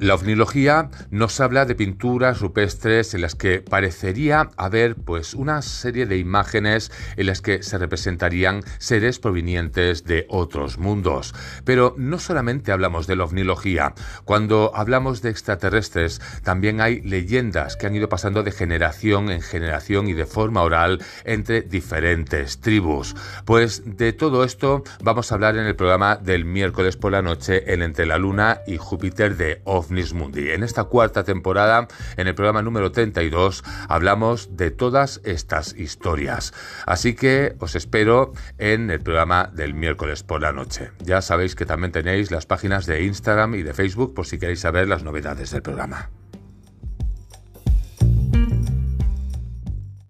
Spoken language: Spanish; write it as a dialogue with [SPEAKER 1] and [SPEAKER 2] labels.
[SPEAKER 1] La ovnilogía nos habla de pinturas rupestres en las que parecería haber pues una serie de imágenes en las que se representarían seres provenientes de otros mundos. Pero no solamente hablamos de la ovnilogía, cuando hablamos de extraterrestres también hay leyendas que han ido pasando de generación en generación y de forma oral entre diferentes tribus. Pues de todo esto vamos a hablar en el programa del miércoles por la noche en Entre la Luna y Júpiter de En esta cuarta temporada, en el programa número 32, hablamos de todas estas historias. Así que os espero en el programa del miércoles por la noche. Ya sabéis que también tenéis las páginas de Instagram y de Facebook por si queréis saber las novedades del programa.